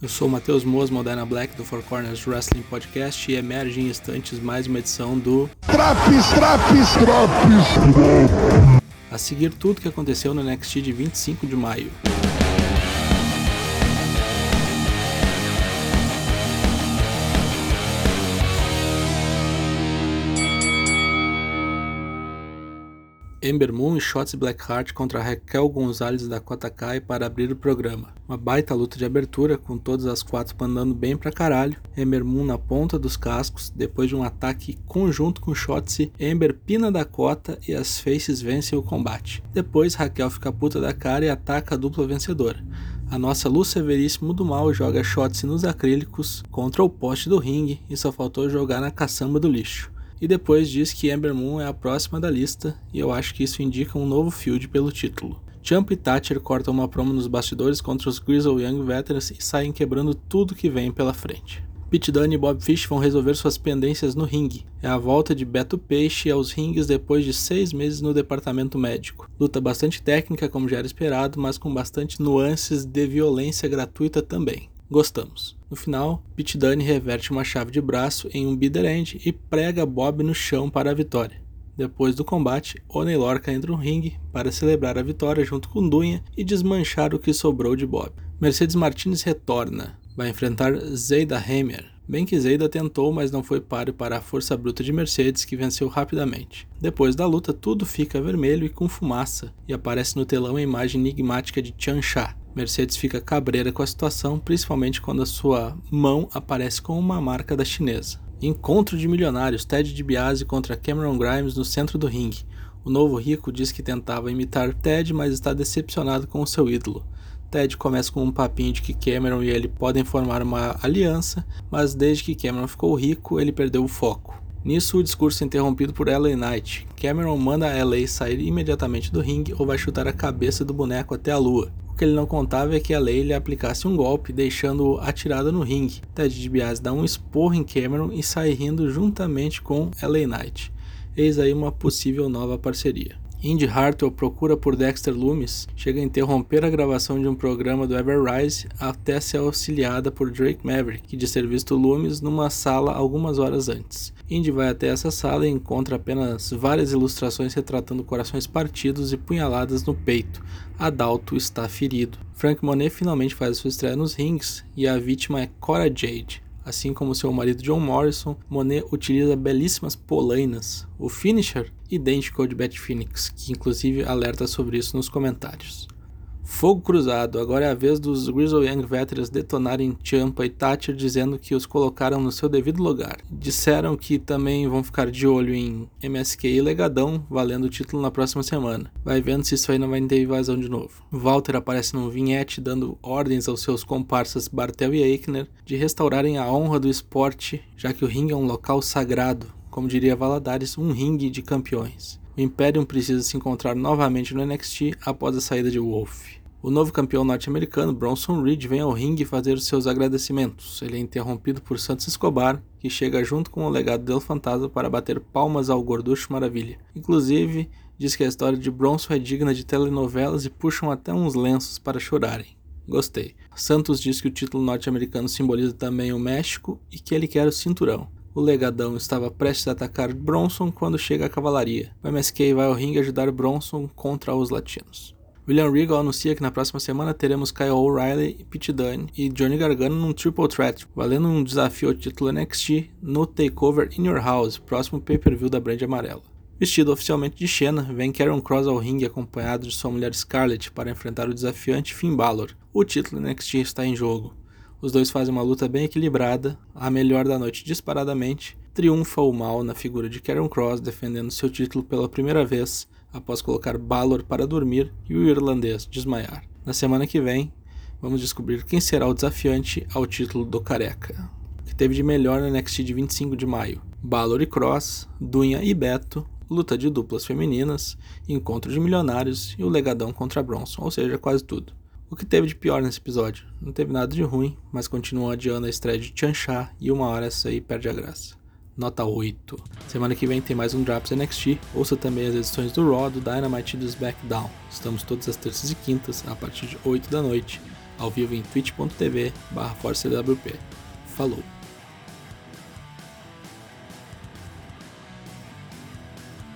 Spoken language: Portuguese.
Eu sou o Matheus Moas, Modena Black do Four Corners Wrestling Podcast e emerge em instantes mais uma edição do Traps, traps, traps! A seguir tudo que aconteceu no NXT de 25 de maio. Ember Moon e Shotzi Blackheart contra Raquel Gonzalez e Dakota Kai para abrir o programa. Uma baita luta de abertura, com todas as quatro mandando bem pra caralho. Ember Moon na ponta dos cascos, depois de um ataque conjunto com Shotzi, Ember pina Dakota e as Faces vencem o combate. Depois Raquel fica puta da cara e ataca a dupla vencedora. A nossa Luz Severíssimo do Mal joga Shotzi nos acrílicos contra o poste do ringue e só faltou jogar na caçamba do lixo e depois diz que Ember Moon é a próxima da lista, e eu acho que isso indica um novo field pelo título. Champ e Thatcher cortam uma promo nos bastidores contra os Grizzle Young Veterans e saem quebrando tudo que vem pela frente. Pete Dunne e Bob Fish vão resolver suas pendências no ringue. É a volta de Beto Peixe aos rings depois de seis meses no departamento médico. Luta bastante técnica, como já era esperado, mas com bastante nuances de violência gratuita também. Gostamos. No final, Pete Dunne reverte uma chave de braço em um bitter end e prega Bob no chão para a vitória. Depois do combate, Oney Lorca entra no ringue para celebrar a vitória junto com Dunha e desmanchar o que sobrou de Bob. Mercedes Martinez retorna, vai enfrentar Zayda Hammer. Bem que Zayda tentou, mas não foi páreo para a força bruta de Mercedes, que venceu rapidamente. Depois da luta, tudo fica vermelho e com fumaça, e aparece no telão a imagem enigmática de Chan Sha, Mercedes fica cabreira com a situação, principalmente quando a sua mão aparece com uma marca da chinesa. Encontro de milionários, Ted DiBiase contra Cameron Grimes no centro do ringue. O novo rico diz que tentava imitar Ted, mas está decepcionado com o seu ídolo. Ted começa com um papinho de que Cameron e ele podem formar uma aliança, mas desde que Cameron ficou rico, ele perdeu o foco. Nisso, o discurso é interrompido por LA Knight. Cameron manda a LA sair imediatamente do ringue ou vai chutar a cabeça do boneco até a lua que ele não contava é que a lei lhe aplicasse um golpe, deixando-o atirado no ringue. Ted DiBiase dá um esporro em Cameron e sai rindo juntamente com LA Knight. Eis aí uma possível nova parceria. Indy Hartwell procura por Dexter Loomis, chega a interromper a gravação de um programa do Everrise até ser auxiliada por Drake Maverick, que diz ter visto Loomis numa sala algumas horas antes. Indy vai até essa sala e encontra apenas várias ilustrações retratando corações partidos e punhaladas no peito. Adalto está ferido. Frank Monet finalmente faz sua estreia nos rings e a vítima é Cora Jade. Assim como seu marido John Morrison, Monet utiliza belíssimas polainas, o finisher idêntico ao de Beth Phoenix, que inclusive alerta sobre isso nos comentários. Fogo cruzado, agora é a vez dos Grizzle Young Veterans detonarem Champa e Thatcher dizendo que os colocaram no seu devido lugar. Disseram que também vão ficar de olho em MSK e Legadão, valendo o título na próxima semana. Vai vendo se isso aí não vai ter invasão de novo. Walter aparece num vinhete dando ordens aos seus comparsas Bartel e Eichner de restaurarem a honra do esporte, já que o ringue é um local sagrado, como diria Valadares, um ringue de campeões. O Imperium precisa se encontrar novamente no NXT após a saída de Wolf. O novo campeão norte-americano, Bronson Reed, vem ao ringue fazer seus agradecimentos. Ele é interrompido por Santos Escobar, que chega junto com o legado del Fantasma para bater palmas ao Gorducho Maravilha. Inclusive, diz que a história de Bronson é digna de telenovelas e puxam até uns lenços para chorarem. Gostei. Santos diz que o título norte-americano simboliza também o México e que ele quer o cinturão. O legadão estava prestes a atacar Bronson quando chega a cavalaria. O MSK vai ao ringue ajudar Bronson contra os latinos. William Regal anuncia que na próxima semana teremos Kyle O'Reilly, Pete Dunne e Johnny Gargano num Triple Threat, valendo um desafio ao título NXT no Takeover In Your House, próximo pay-per-view da brand amarela. Vestido oficialmente de Xena, vem Karen Cross ao ringue acompanhado de sua mulher Scarlett para enfrentar o desafiante Finn Balor. O título NXT está em jogo. Os dois fazem uma luta bem equilibrada, a melhor da noite disparadamente. Triunfa o mal na figura de Karen Cross defendendo seu título pela primeira vez após colocar Balor para dormir e o irlandês desmaiar. Na semana que vem, vamos descobrir quem será o desafiante ao título do Careca. Que teve de melhor no NXT de 25 de maio? Balor e Cross, Dunha e Beto, luta de duplas femininas, encontro de milionários e o legadão contra Bronson, ou seja, quase tudo. O que teve de pior nesse episódio? Não teve nada de ruim, mas continuam adiando a estreia de Chansha e uma hora essa aí perde a graça nota 8. Semana que vem tem mais um Drops NXT. Ouça também as edições do Raw, do Dynamite e do SmackDown. Estamos todas as terças e quintas, a partir de 8 da noite. ao vivo em twitch.tv barra Falou!